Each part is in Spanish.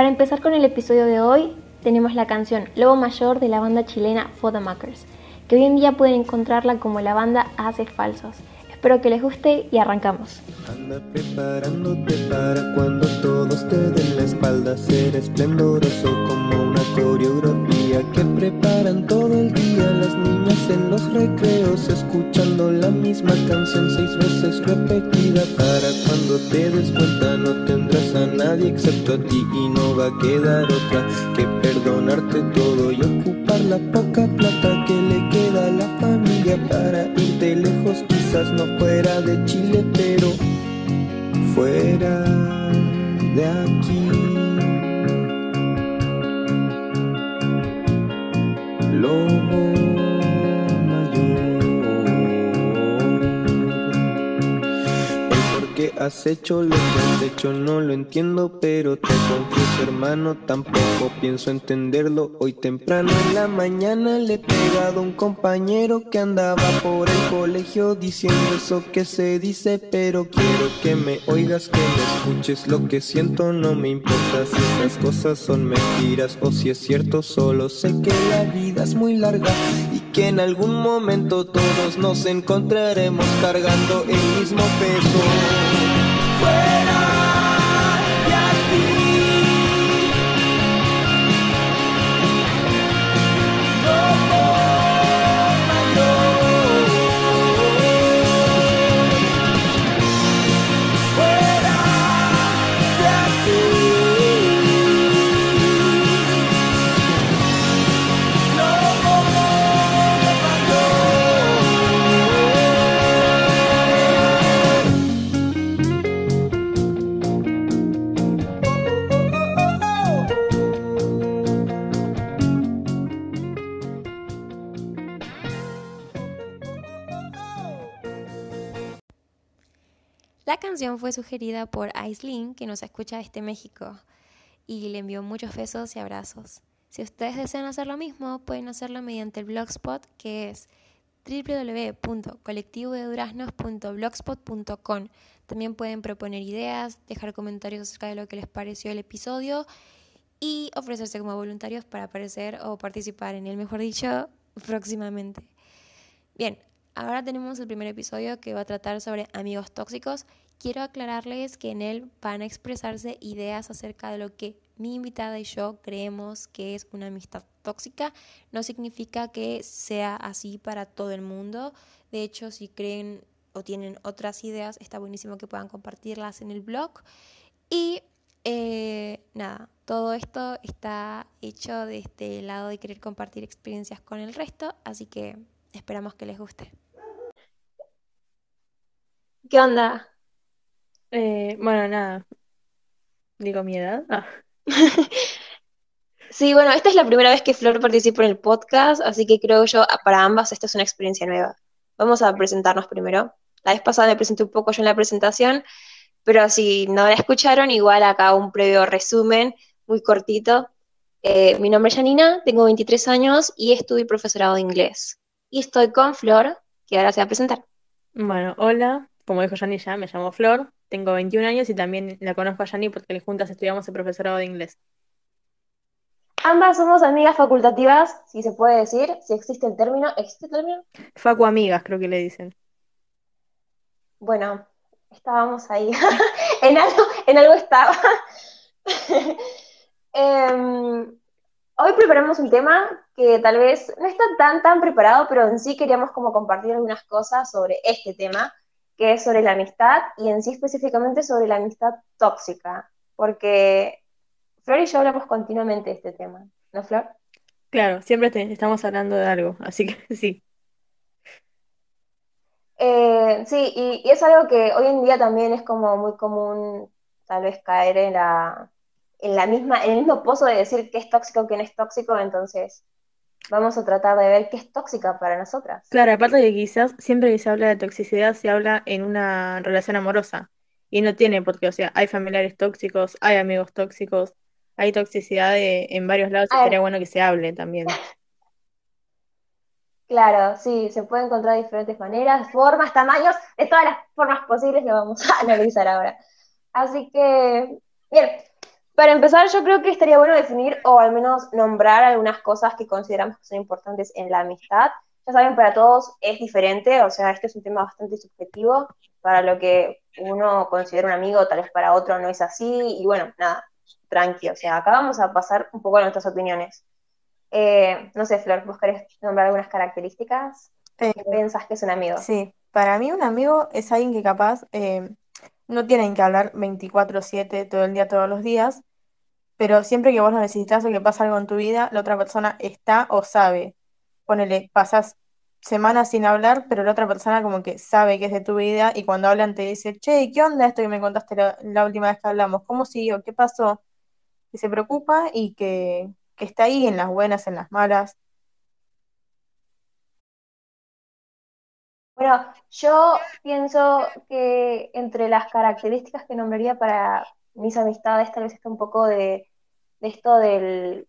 Para empezar con el episodio de hoy, tenemos la canción Lobo Mayor de la banda chilena Fotomakers, que hoy en día pueden encontrarla como la banda Haces Falsos. Espero que les guste y arrancamos. Anda preparándote para cuando todos te den la espalda, ser esplendoroso como una coreografía que preparan todo el día las niñas en los recreos, escuchando la misma canción seis veces repetida. Para cuando te des cuenta, no tendrás a nadie excepto a ti y no va a quedar otra que perdonarte todo y ocupar la poca plata que le queda a la familia para quizás no fuera de Chile, pero fuera de aquí. Has hecho lo que has hecho no lo entiendo, pero te confieso hermano, tampoco pienso entenderlo. Hoy temprano en la mañana le he pegado a un compañero que andaba por el colegio diciendo eso que se dice, pero quiero que me oigas, que me escuches lo que siento, no me importa si esas cosas son mentiras o si es cierto, solo sé que la vida es muy larga y que en algún momento todos nos encontraremos cargando el mismo peso. Fuera sugerida por Aislinn, que nos escucha desde México, y le envió muchos besos y abrazos. Si ustedes desean hacer lo mismo, pueden hacerlo mediante el blogspot que es www.colectivodeduraznos.blogspot.com. También pueden proponer ideas, dejar comentarios acerca de lo que les pareció el episodio y ofrecerse como voluntarios para aparecer o participar en el mejor dicho próximamente. Bien, ahora tenemos el primer episodio que va a tratar sobre amigos tóxicos. Quiero aclararles que en él van a expresarse ideas acerca de lo que mi invitada y yo creemos que es una amistad tóxica. No significa que sea así para todo el mundo. De hecho, si creen o tienen otras ideas, está buenísimo que puedan compartirlas en el blog. Y eh, nada, todo esto está hecho de este lado de querer compartir experiencias con el resto, así que esperamos que les guste. ¿Qué onda? Eh, bueno, nada. Digo mi edad. Ah. Sí, bueno, esta es la primera vez que Flor participa en el podcast, así que creo yo, para ambas esta es una experiencia nueva. Vamos a presentarnos primero. La vez pasada me presenté un poco yo en la presentación, pero si no la escucharon, igual acá un previo resumen muy cortito. Eh, mi nombre es Janina, tengo 23 años y estudio profesorado de inglés. Y estoy con Flor, que ahora se va a presentar. Bueno, hola. Como dijo Yanni ya, me llamo Flor. Tengo 21 años y también la conozco a Yanni porque juntas estudiamos el profesorado de inglés. Ambas somos amigas facultativas, si se puede decir, si existe el término. ¿Existe el término? Facu amigas, creo que le dicen. Bueno, estábamos ahí. en, algo, en algo estaba. Em, hoy preparamos un tema que tal vez no está tan, tan preparado, pero en sí queríamos como compartir algunas cosas sobre este tema, que es sobre la amistad y en sí específicamente sobre la amistad tóxica, porque Flor y yo hablamos continuamente de este tema, ¿no, Flor? Claro, siempre te- estamos hablando de algo, así que sí. Eh, sí, y, y es algo que hoy en día también es como muy común tal vez caer en la, en la misma, en el mismo pozo de decir qué es tóxico, qué no es tóxico, entonces vamos a tratar de ver qué es tóxica para nosotras. Claro, aparte de que quizás siempre que se habla de toxicidad se habla en una relación amorosa y no tiene porque, o sea, hay familiares tóxicos, hay amigos tóxicos, hay toxicidad de- en varios lados y A ver. estaría bueno que se hable también. Claro, sí, se puede encontrar de diferentes maneras, formas, tamaños, de todas las formas posibles lo vamos a analizar ahora. Así que, bien, Para empezar, yo creo que estaría bueno definir o al menos nombrar algunas cosas que consideramos que son importantes en la amistad. Ya saben, para todos es diferente, o sea, este es un tema bastante subjetivo. Para lo que uno considera un amigo, tal vez para otro no es así. Y bueno, nada, tranqui. O sea, acá vamos a pasar un poco a nuestras opiniones. Eh, no sé, Flor, ¿vos querés nombrar algunas características? ¿Qué Eh, pensás que es un amigo? sí, para mí un amigo es alguien que capaz eh, no tienen que hablar 24/7 todo el día, todos los días, pero siempre que vos lo necesitas o que pasa algo en tu vida, la otra persona está o sabe. Ponele, pasas semanas sin hablar, pero la otra persona como que sabe que es de tu vida y cuando hablan te dice, che, ¿qué onda esto que me contaste la, la última vez que hablamos? ¿Cómo siguió? ¿Qué pasó? Que se preocupa y que, que está ahí en las buenas, en las malas. Bueno, yo pienso que entre las características que nombraría para mis amistades, tal vez está un poco de, de esto del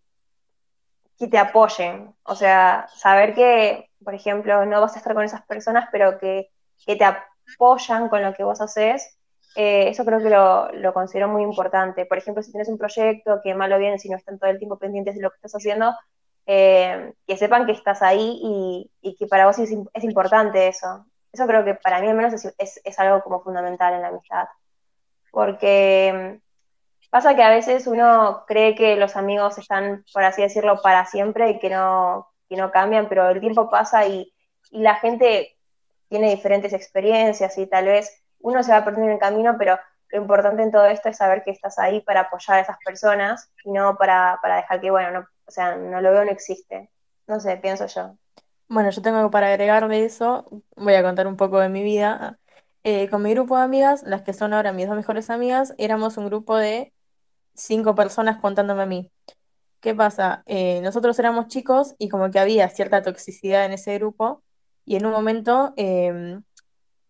que te apoyen. O sea, saber que, por ejemplo, no vas a estar con esas personas, pero que, que te apoyan con lo que vos haces, eh, eso creo que lo, lo considero muy importante. Por ejemplo, si tienes un proyecto, que malo o bien, si no están todo el tiempo pendientes de lo que estás haciendo, eh, que sepan que estás ahí y, y que para vos es, es importante eso. Eso creo que para mí al menos es, es, es algo como fundamental en la amistad. Porque pasa que a veces uno cree que los amigos están, por así decirlo, para siempre y que no, que no cambian, pero el tiempo pasa y, y la gente tiene diferentes experiencias y tal vez uno se va perdiendo en el camino, pero lo importante en todo esto es saber que estás ahí para apoyar a esas personas y no para, para dejar que, bueno, no, o sea, no lo veo, no existe. No sé, pienso yo. Bueno, yo tengo para agregar de eso, voy a contar un poco de mi vida. Eh, con mi grupo de amigas, las que son ahora mis dos mejores amigas, éramos un grupo de cinco personas contándome a mí. ¿Qué pasa? Eh, nosotros éramos chicos y como que había cierta toxicidad en ese grupo y en un momento eh,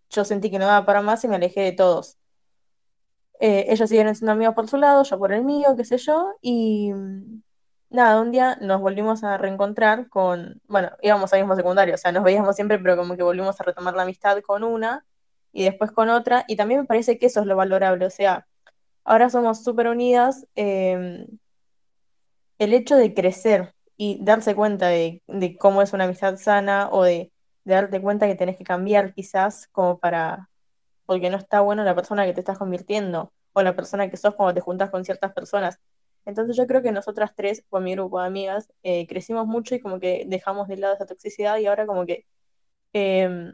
yo sentí que no daba para más y me alejé de todos. Eh, ellos siguieron siendo amigos por su lado, yo por el mío, qué sé yo, y mm, nada, un día nos volvimos a reencontrar con, bueno, íbamos al mismo secundario, o sea, nos veíamos siempre, pero como que volvimos a retomar la amistad con una y después con otra, y también me parece que eso es lo valorable, o sea, ahora somos súper unidas, eh, el hecho de crecer y darse cuenta de, cómo es una amistad sana o de, darte cuenta que tenés que cambiar quizás como para, porque no está bueno la persona que te estás convirtiendo o la persona que sos cuando te juntas con ciertas personas. Entonces yo creo que nosotras tres, con mi grupo de amigas, eh, crecimos mucho y como que dejamos de lado esa toxicidad y ahora como que eh,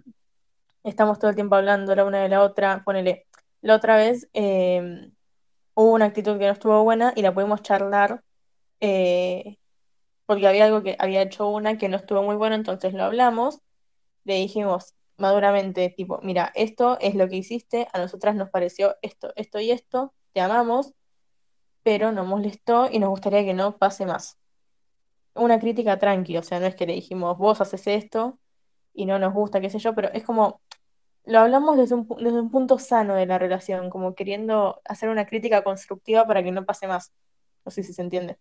estamos todo el tiempo hablando la una de la otra. Ponele, la otra vez eh, hubo una actitud que no estuvo buena y la pudimos charlar eh, porque había algo que había hecho una que no estuvo muy bueno, entonces lo hablamos, le dijimos maduramente, tipo, mira, esto es lo que hiciste, a nosotras nos pareció esto, esto y esto, te amamos, pero nos molestó y nos gustaría que no pase más. Una crítica tranqui, o sea, no es que le dijimos, vos haces esto y no nos gusta, qué sé yo, pero es como, lo hablamos desde un, desde un punto sano de la relación, como queriendo hacer una crítica constructiva para que no pase más. No sé si se entiende.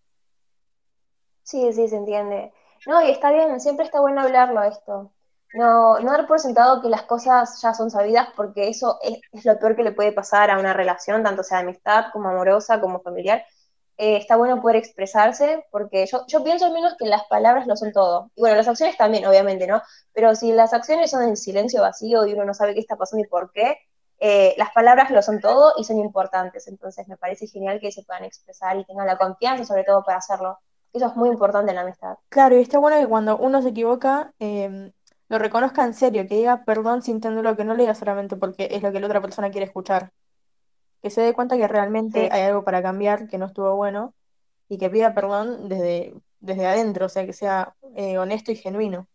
Sí, sí, se entiende. No, y está bien, siempre está bueno hablarlo esto. No, no dar por sentado que las cosas ya son sabidas, porque eso es, es lo peor que le puede pasar a una relación, tanto sea de amistad como amorosa, como familiar. Eh, está bueno poder expresarse, porque yo, pienso al menos que las palabras lo son todo. Y bueno, las acciones también, obviamente, ¿no? Pero si las acciones son en silencio vacío y uno no sabe qué está pasando y por qué, eh, las palabras lo son todo y son importantes. Entonces me parece genial que se puedan expresar y tengan la confianza, sobre todo, para hacerlo. Eso es muy importante en la amistad. Claro, y está bueno que cuando uno se equivoca, eh, lo reconozca en serio, que diga perdón sintiéndolo, que no lo diga solamente porque es lo que la otra persona quiere escuchar. Que se dé cuenta que realmente Sí, hay algo para cambiar, que no estuvo bueno, y que pida perdón desde, desde adentro, o sea, que sea eh, honesto y genuino.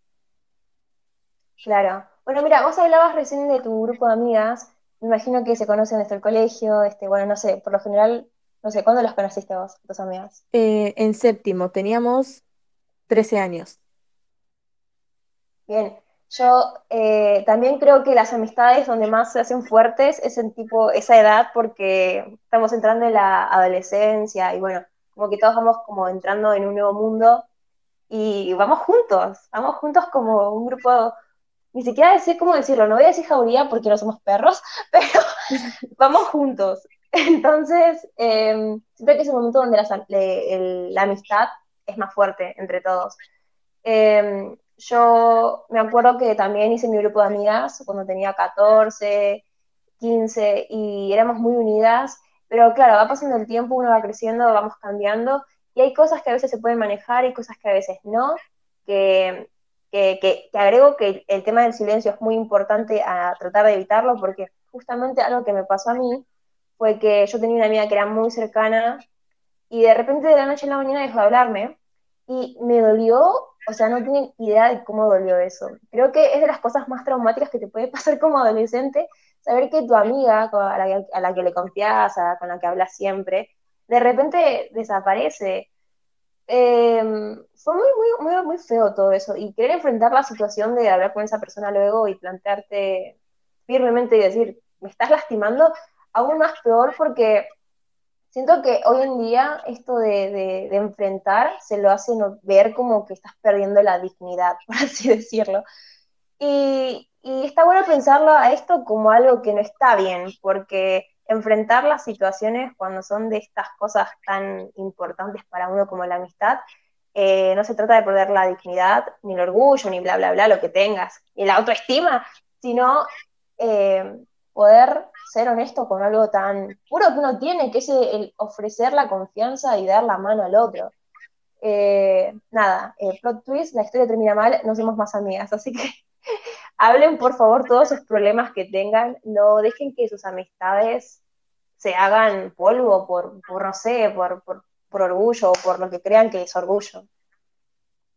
claro. Bueno, mira, vos hablabas recién de tu grupo de amigas. Me imagino que se conocen desde el colegio, este, bueno, no sé, por lo general, no sé, ¿cuándo los conociste vos, tus amigas? Eh, en séptimo teníamos 13 años. Bien, yo eh, también creo que las amistades donde más se hacen fuertes es en tipo esa edad porque estamos entrando en la adolescencia y bueno, como que todos vamos como entrando en un nuevo mundo y vamos juntos, vamos juntos como un grupo, ni siquiera sé cómo decirlo, no voy a decir jauría porque no somos perros, pero vamos juntos. Entonces, eh, siento que es un momento donde la, la, amistad es más fuerte entre todos. Eh, yo me acuerdo que también hice mi grupo de amigas cuando tenía 14, 15 y éramos muy unidas, pero claro, va pasando el tiempo, uno va creciendo, vamos cambiando y hay cosas que a veces se pueden manejar y cosas que a veces no, que, que, que, que agrego que el tema del silencio es muy importante a tratar de evitarlo porque justamente algo que me pasó a mí fue que yo tenía una amiga que era muy cercana y de repente de la noche a la mañana dejó de hablarme y me dolió, o sea, no tienen idea de cómo dolió eso. Creo que es de las cosas más traumáticas que te puede pasar como adolescente, saber que tu amiga a la que, a la que le confías, con la que hablas siempre, de repente desaparece. Eh, fue muy, muy, muy, muy feo todo eso y querer enfrentar la situación de hablar con esa persona luego y plantearte firmemente y decir, me estás lastimando, aún más peor porque siento que hoy en día esto de, enfrentar se lo hace ver como que estás perdiendo la dignidad, por así decirlo. Y, y está bueno pensarlo a esto como algo que no está bien, porque enfrentar las situaciones cuando son de estas cosas tan importantes para uno como la amistad, eh, no se trata de perder la dignidad, ni el orgullo, ni bla, bla, bla, lo que tengas, ni la autoestima, sino eh, poder ser honesto con algo tan puro que uno tiene, que es el ofrecer la confianza y dar la mano al otro. Eh, nada, plot twist, la historia termina mal, no somos más amigas, así que hablen por favor todos esos problemas que tengan, no dejen que sus amistades se hagan polvo por, por no sé, por, por, por orgullo o por lo que crean que es orgullo.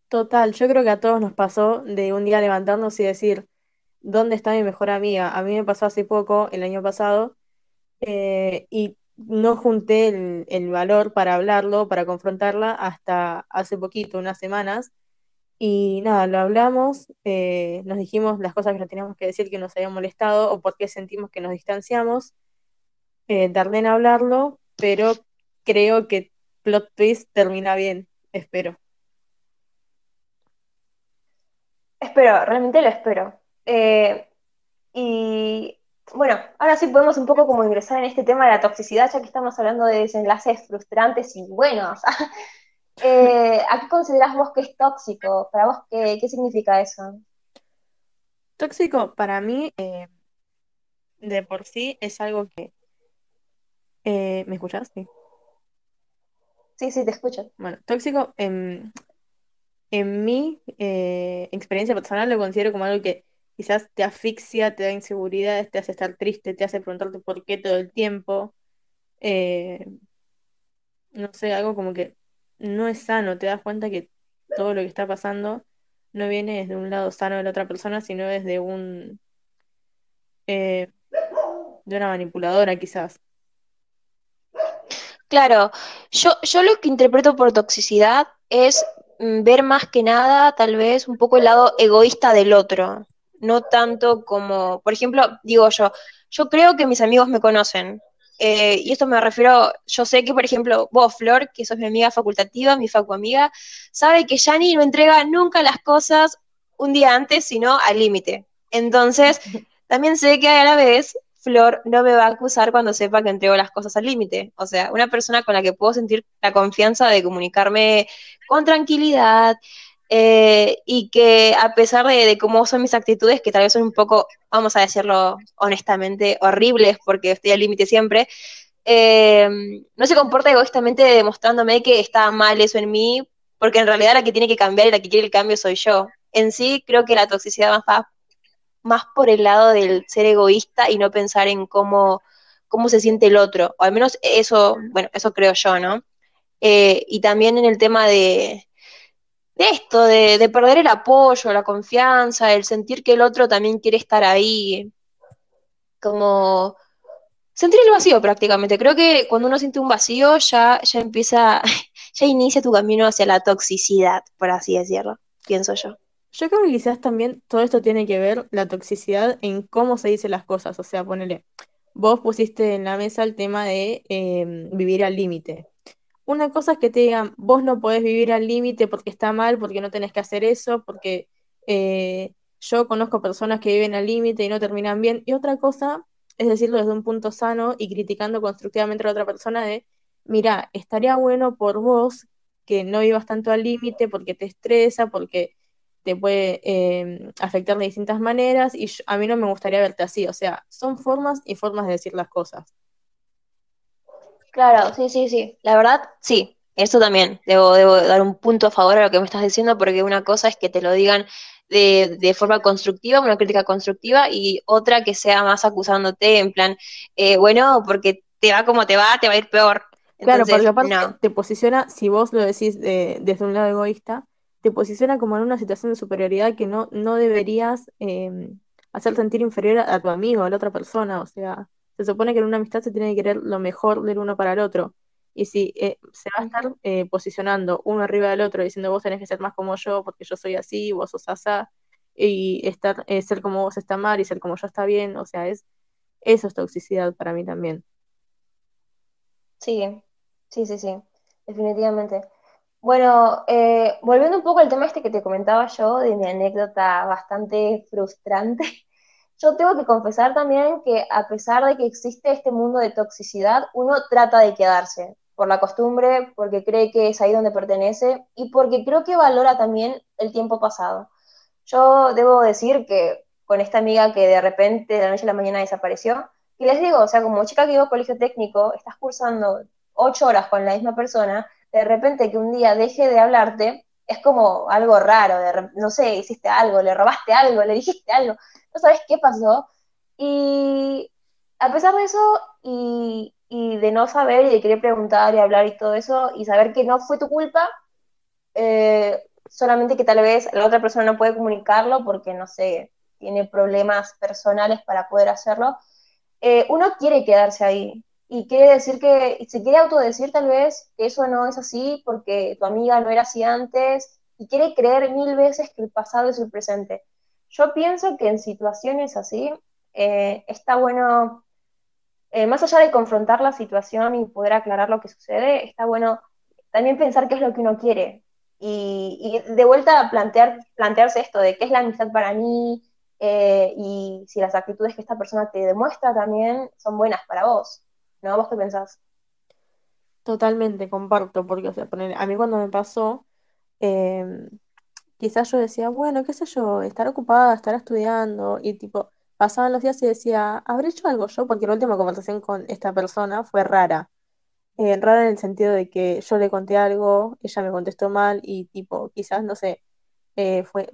Total, yo creo que a todos nos pasó de un día levantarnos y decir, ¿dónde está mi mejor amiga? A mí me pasó hace poco, el año pasado, eh, y no junté el, valor para hablarlo, para confrontarla, hasta hace poquito, unas semanas. Y nada, lo hablamos, eh, nos dijimos las cosas que nos teníamos que decir que nos habían molestado o por qué sentimos que nos distanciamos. Eh, tardé en hablarlo, pero creo que plot twist termina bien, espero. Espero, realmente lo espero. Eh, y bueno, ahora sí podemos un poco como ingresar en este tema de la toxicidad, ya que estamos hablando de desenlaces frustrantes y buenos. eh, ¿A qué consideras vos que es tóxico? ¿Para vos qué, qué significa eso? Tóxico para mí, eh, de por sí, es algo que... Eh, ¿Me escuchas? Sí. Sí, sí, te escucho. Bueno, tóxico, en, en mi experiencia personal lo considero como algo que quizás te asfixia, te da inseguridad, te hace estar triste, te hace preguntarte por qué todo el tiempo. Eh, no sé, algo como que no es sano, te das cuenta que todo lo que está pasando no viene desde un lado sano de la otra persona, sino desde un... Eh, de una manipuladora quizás. Claro, yo, yo lo que interpreto por toxicidad es mm, ver más que nada tal vez un poco el lado egoísta del otro no tanto como, por ejemplo, digo yo, yo creo que mis amigos me conocen. Eh, y esto me refiero, yo sé que, por ejemplo, vos, Flor, que sos mi amiga facultativa, mi facu amiga, sabe que Yani no entrega nunca las cosas un día antes, sino al límite. Entonces, también sé que a la vez Flor no me va a acusar cuando sepa que entrego las cosas al límite. O sea, una persona con la que puedo sentir la confianza de comunicarme con tranquilidad, eh, y que a pesar de, cómo son mis actitudes, que tal vez son un poco, vamos a decirlo honestamente, horribles, porque estoy al límite siempre, eh, no se comporta egoístamente demostrándome que está mal eso en mí, porque en realidad la que tiene que cambiar y la que quiere el cambio soy yo. En sí, creo que la toxicidad va más por el lado del ser egoísta y no pensar en cómo, cómo se siente el otro, o al menos eso, bueno, eso creo yo, ¿no? Eh, y también en el tema de, de esto, de, perder el apoyo, la confianza, el sentir que el otro también quiere estar ahí, como sentir el vacío prácticamente. Creo que cuando uno siente un vacío ya, ya empieza, ya inicia tu camino hacia la toxicidad, por así decirlo, pienso yo. Yo creo que quizás también todo esto tiene que ver la toxicidad en cómo se dicen las cosas. O sea, ponele, vos pusiste en la mesa el tema de eh, vivir al límite una cosa es que te digan, vos no podés vivir al límite porque está mal, porque no tenés que hacer eso, porque eh, yo conozco personas que viven al límite y no terminan bien. Y otra cosa es decirlo desde un punto sano y criticando constructivamente a la otra persona de, mira, estaría bueno por vos que no vivas tanto al límite porque te estresa, porque te puede eh, afectar de distintas maneras y a mí no me gustaría verte así, o sea, son formas y formas de decir las cosas. Claro, sí, sí, sí, la verdad, sí, eso también, debo, debo dar un punto a favor a lo que me estás diciendo porque una cosa es que te lo digan de, de, forma constructiva, una crítica constructiva, y otra que sea más acusándote en plan, eh, bueno, porque te va como te va, te va a ir peor. claro, porque aparte te posiciona, si vos lo decís desde un lado egoísta, te posiciona como en una situación de superioridad que no, no deberías eh, hacer sentir inferior a, tu amigo, a la otra persona. O sea, se supone que en una amistad se tiene que querer lo mejor del uno para el otro. Y si eh, se va a estar eh, posicionando uno arriba del otro, diciendo vos tenés que ser más como yo porque yo soy así, vos sos asá, y estar, ser como vos está mal y ser como yo está bien, o sea, es eso es toxicidad para mí también. Sí, sí, sí, sí, definitivamente. Bueno, eh, volviendo un poco al tema este que te comentaba yo, de mi anécdota bastante frustrante, yo tengo que confesar también que a pesar de que existe este mundo de toxicidad, uno trata de quedarse por la costumbre, porque cree que es ahí donde pertenece y porque creo que valora también el tiempo pasado. Yo debo decir que con esta amiga que de repente de la noche a la mañana desapareció, y les digo, o sea, como chica que iba a colegio técnico, estás cursando ocho horas con la misma persona, de repente que un día deje de hablarte, es como algo raro, de, no sé, hiciste algo, le robaste algo, le dijiste algo, no sabes qué pasó. Y a pesar de eso, y, de no saber y de querer preguntar y hablar y todo eso, y saber que no fue tu culpa, eh, solamente que tal vez la otra persona no puede comunicarlo porque, no sé, tiene problemas personales para poder hacerlo, eh, uno quiere quedarse ahí y quiere decir que, se quiere autodecir tal vez que eso no es así porque tu amiga no era así antes y quiere creer mil veces que el pasado es el presente. Yo pienso que en situaciones así eh, está bueno, eh, más allá de confrontar la situación y poder aclarar lo que sucede, está bueno también pensar qué es lo que uno quiere. Y, de vuelta plantear, plantearse esto de qué es la amistad para mí eh, y si las actitudes que esta persona te demuestra también son buenas para vos. ¿no? ¿Vos qué pensás? Totalmente, comparto, porque, a mí cuando me pasó, em, quizás yo decía, bueno, qué sé yo, estar ocupada, estar estudiando, y tipo, pasaban los días y decía, ¿habré hecho algo yo? Porque la última conversación con esta persona fue rara. Eh, rara en el sentido de que yo le conté algo, ella me contestó mal, y tipo, quizás, no sé, eh, fue,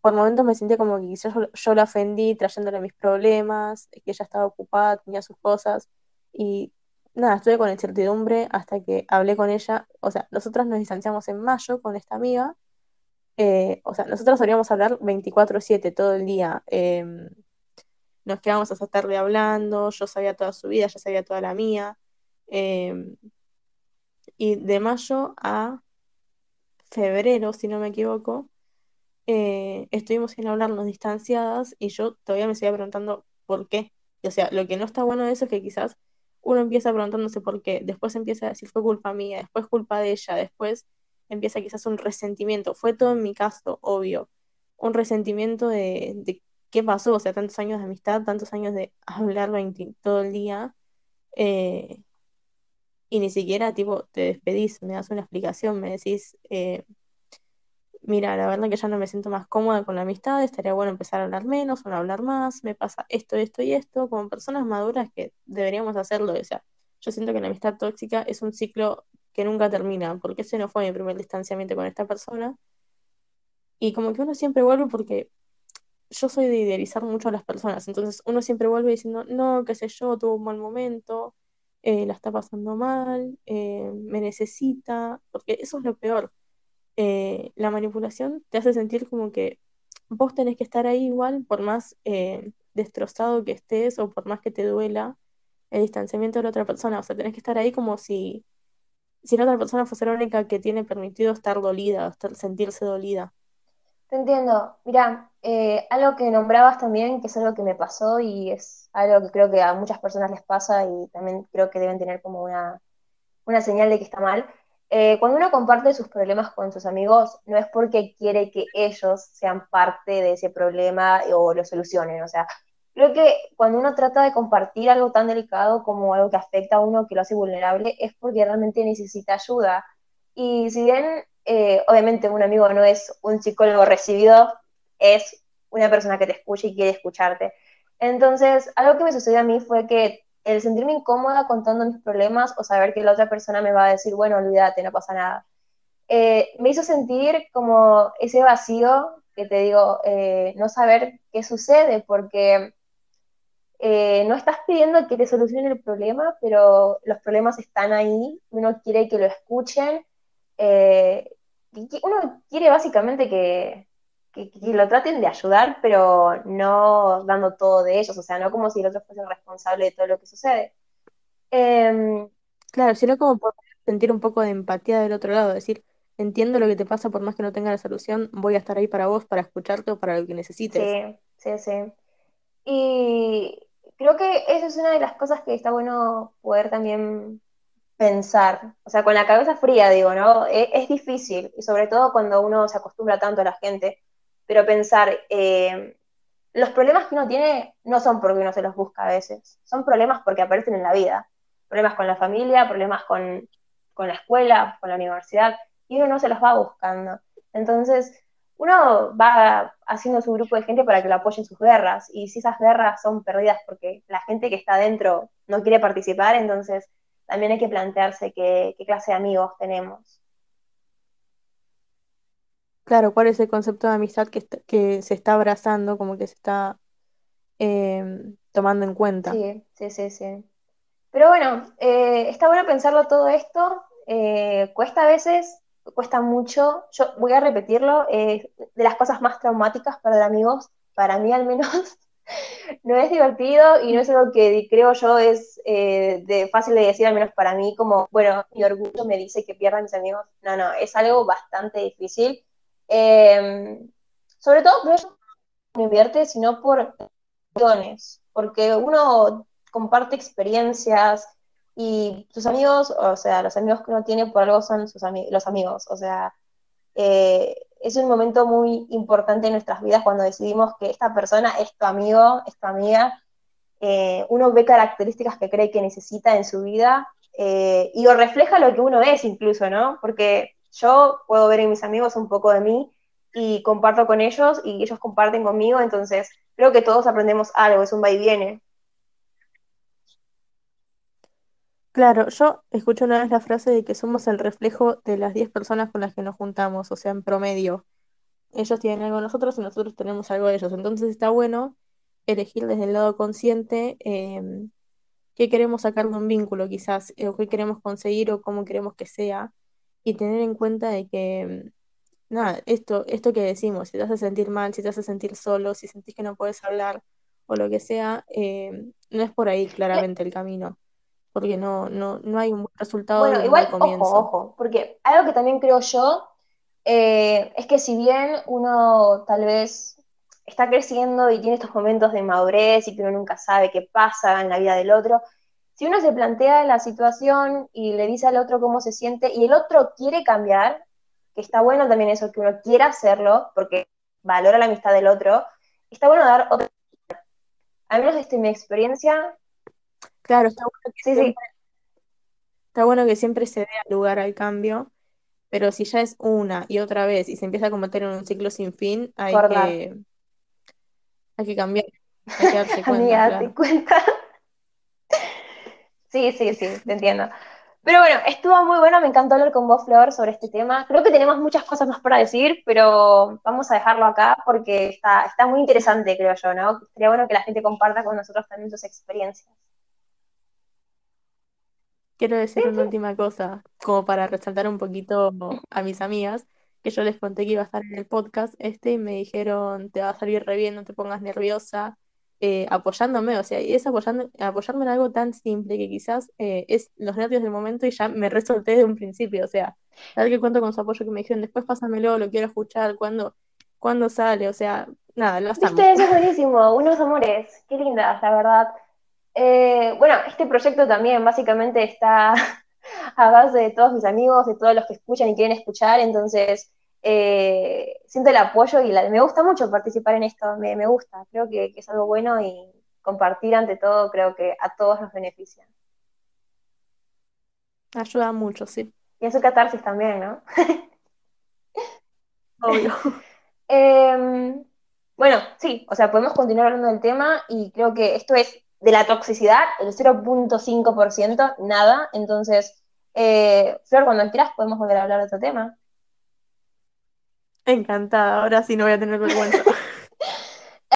por momentos me sentía como que quizás yo, yo la ofendí trayéndole mis problemas, que ella estaba ocupada, tenía sus cosas y nada, estuve con incertidumbre hasta que hablé con ella. O sea, nosotras nos distanciamos en mayo con esta amiga. Eh, o sea, nosotros solíamos hablar 24/7 todo el día. Em, nos quedábamos hasta tarde hablando, yo sabía toda su vida, ella sabía toda la mía. Em, y de mayo a febrero, si no me equivoco, eh, estuvimos sin hablarnos distanciadas y yo todavía me seguía preguntando por qué. o sea, lo que no está bueno de eso es que quizás uno empieza preguntándose por qué, después empieza a decir fue culpa mía, después culpa de ella, después empieza quizás un resentimiento. Fue todo en mi caso, obvio, un resentimiento de, qué pasó, o sea, tantos años de amistad, tantos años de hablar todo el día, eh, y ni siquiera, tipo, te despedís, me das una explicación, me decís, eh, mira, la verdad que ya no me siento más cómoda con la amistad, estaría bueno empezar a hablar menos o no hablar más, me pasa esto, esto y esto, como personas maduras que deberíamos hacerlo, o sea, yo siento que la amistad tóxica es un ciclo que nunca termina, porque ese no fue mi primer distanciamiento con esta persona, y como que uno siempre vuelve porque yo soy de idealizar mucho a las personas, entonces uno siempre vuelve diciendo, no, qué sé yo, tuvo un mal momento, eh, la está pasando mal, eh, me necesita, porque eso es lo peor eh, la manipulación te hace sentir como que vos tenés que estar ahí igual, por más destrozado que estés o por más que te duela el distanciamiento de la otra persona. O sea, tenés que estar ahí como si, si la otra persona fuese la única que tiene permitido estar dolida, estar, sentirse dolida. Te entiendo. Mira, eh, algo que nombrabas también, que es algo que me pasó y es algo que creo que a muchas personas les pasa y también creo que deben tener como una, una señal de que está mal, eh, cuando uno comparte sus problemas con sus amigos, no es porque quiere que ellos sean parte de ese problema o lo solucionen. O sea, creo que cuando uno trata de compartir algo tan delicado como algo que afecta a uno, que lo hace vulnerable, es porque realmente necesita ayuda. Y si bien, eh, obviamente, un amigo no es un psicólogo recibido, es una persona que te escucha y quiere escucharte. Entonces, algo que me sucedió a mí fue que el sentirme incómoda contando mis problemas o saber que la otra persona me va a decir, bueno, olvídate, no pasa nada, eh, me hizo sentir como ese vacío que te digo, eh, no saber qué sucede, porque eh, no estás pidiendo que te solucione el problema, pero los problemas están ahí, uno quiere que lo escuchen, uno quiere básicamente que, que, lo traten de ayudar, pero no dando todo de ellos, o sea, no como si el otro fuese responsable de todo lo que sucede. Em, claro, sino como por sentir un poco de empatía del otro lado, decir, entiendo lo que te pasa, por más que no tenga la solución, voy a estar ahí para vos, para escucharte o para lo que necesites. Sí, sí, sí. Y creo que eso es una de las cosas que está bueno poder también pensar, o sea, con la cabeza fría, digo, ¿no? Es, es difícil, y sobre todo cuando uno se acostumbra tanto a la gente, pero pensar, eh, los problemas que uno tiene no son porque uno se los busca a veces, son problemas porque aparecen en la vida. Problemas con la familia, problemas con, la escuela, con la universidad, y uno no se los va buscando. Entonces, uno va haciendo su grupo de gente para que lo apoye en sus guerras, y si esas guerras son perdidas porque la gente que está dentro no quiere participar, entonces también hay que plantearse qué clase de amigos tenemos. Claro, ¿cuál es el concepto de amistad que, que se está abrazando, como que se está em, tomando en cuenta? Sí, sí, sí, sí. Pero bueno, eh, está bueno pensarlo todo esto. Eh, cuesta a veces, cuesta mucho. Yo voy a repetirlo, de las cosas más traumáticas los amigos, para mí al menos, no es divertido y no es algo que creo yo es eh, de fácil de decir, al menos para mí, como, bueno, mi orgullo me dice que pierda a mis amigos. No, no, es algo bastante difícil Em, sobre todo, no me divierte, sino por porque uno comparte experiencias y sus amigos, o sea, los amigos que uno tiene por algo son sus los amigos, o sea, eh, es un momento muy importante en nuestras vidas cuando decidimos que esta persona es tu amigo, es tu amiga, eh, uno ve características que cree que necesita en su vida eh, y o refleja lo que uno es incluso, ¿no? Porque yo puedo ver en mis amigos un poco de mí y comparto con ellos y ellos comparten conmigo, entonces creo que todos aprendemos algo, es un va y viene. Claro, yo escucho una vez la frase de que somos el reflejo de las 10 personas con las que nos juntamos, o sea, en promedio. Ellos tienen algo de nosotros y nosotros tenemos algo de ellos. Entonces está bueno elegir desde el lado consciente em, qué queremos sacar de un vínculo, quizás, o qué queremos conseguir o cómo queremos que sea y tener en cuenta de que, nada, esto, esto que decimos, si te hace sentir mal, si te hace sentir solo, si sentís que no puedes hablar o lo que sea, eh, no es por ahí claramente el camino, porque no, no, no hay un buen resultado bueno, igual, comienzo. Ojo, ojo, porque algo que también creo yo eh, es que si bien uno tal vez está creciendo y tiene estos momentos de madurez y que uno nunca sabe qué pasa en la vida del otro, si uno se plantea la situación y le dice al otro cómo se siente y el otro quiere cambiar, que está bueno también eso, que uno quiera hacerlo, porque valora la amistad del otro, está bueno dar otra. Al menos desde mi experiencia. Claro, está bueno que, siempre, Está bueno que siempre se dé lugar al cambio, pero si ya es una y otra vez y se empieza a cometer en un ciclo sin fin, hay que, hay que cambiar. Hay que darse cuenta. cuenta. Sí, sí, sí, te entiendo. Pero bueno, estuvo muy bueno, me encantó hablar con vos, Flor, sobre este tema. Creo que tenemos muchas cosas más para decir, pero vamos a dejarlo acá porque está, está muy interesante, creo yo, ¿no? Sería bueno que la gente comparta con nosotros también sus experiencias. Quiero decir una última cosa, como para resaltar un poquito a mis amigas, que yo les conté que iba a estar en el podcast este y me dijeron, te va a salir re bien, no te pongas nerviosa, eh, apoyándome, o sea, y es apoyando, apoyarme en algo tan simple que quizás eh, es los nervios del momento y ya me resolté de un principio, o sea, tal que cuento con su apoyo que me dijeron, después pásamelo, lo quiero escuchar, cuando cuando sale, o sea, nada, lo hacemos. Viste, eso es buenísimo, unos amores, qué lindas, la verdad. Eh, bueno, este proyecto también básicamente está a base de todos mis amigos, de todos los que escuchan y quieren escuchar, entonces eh, siento el apoyo y me gusta mucho participar en esto, me, gusta, creo que, es algo bueno y compartir ante todo creo que a todos nos beneficia. Ayuda mucho, sí. Y en su catarsis también, ¿no? Obvio. Em, bueno, sí, o sea, podemos continuar hablando del tema y creo que esto es de la toxicidad, el 0.5%, nada. Entonces, eh, Flor, cuando quieras podemos volver a hablar de otro tema. Encantada, ahora sí no voy a tener vergüenza.